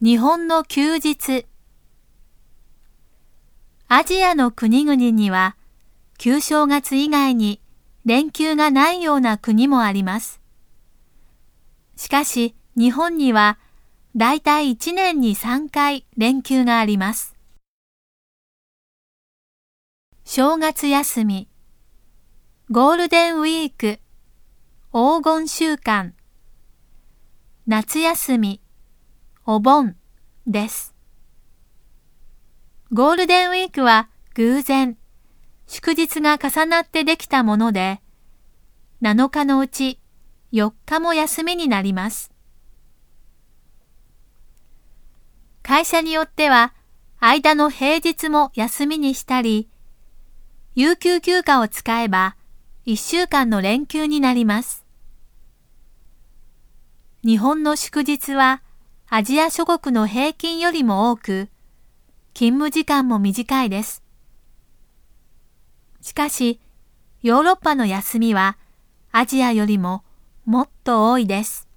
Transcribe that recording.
日本の休日。アジアの国々には旧正月以外に連休がないような国もあります。しかし日本にはだいたい1年に3回連休があります。正月休み、ゴールデンウィーク、黄金週間、夏休み、お盆です。ゴールデンウィークは偶然、祝日が重なってできたもので、7日のうち4日も休みになります。会社によっては、間の平日も休みにしたり、有給休暇を使えば、1週間の連休になります。日本の祝日は、アジア諸国の平均よりも多く、勤務時間も短いです。しかし、ヨーロッパの休みはアジアよりももっと多いです。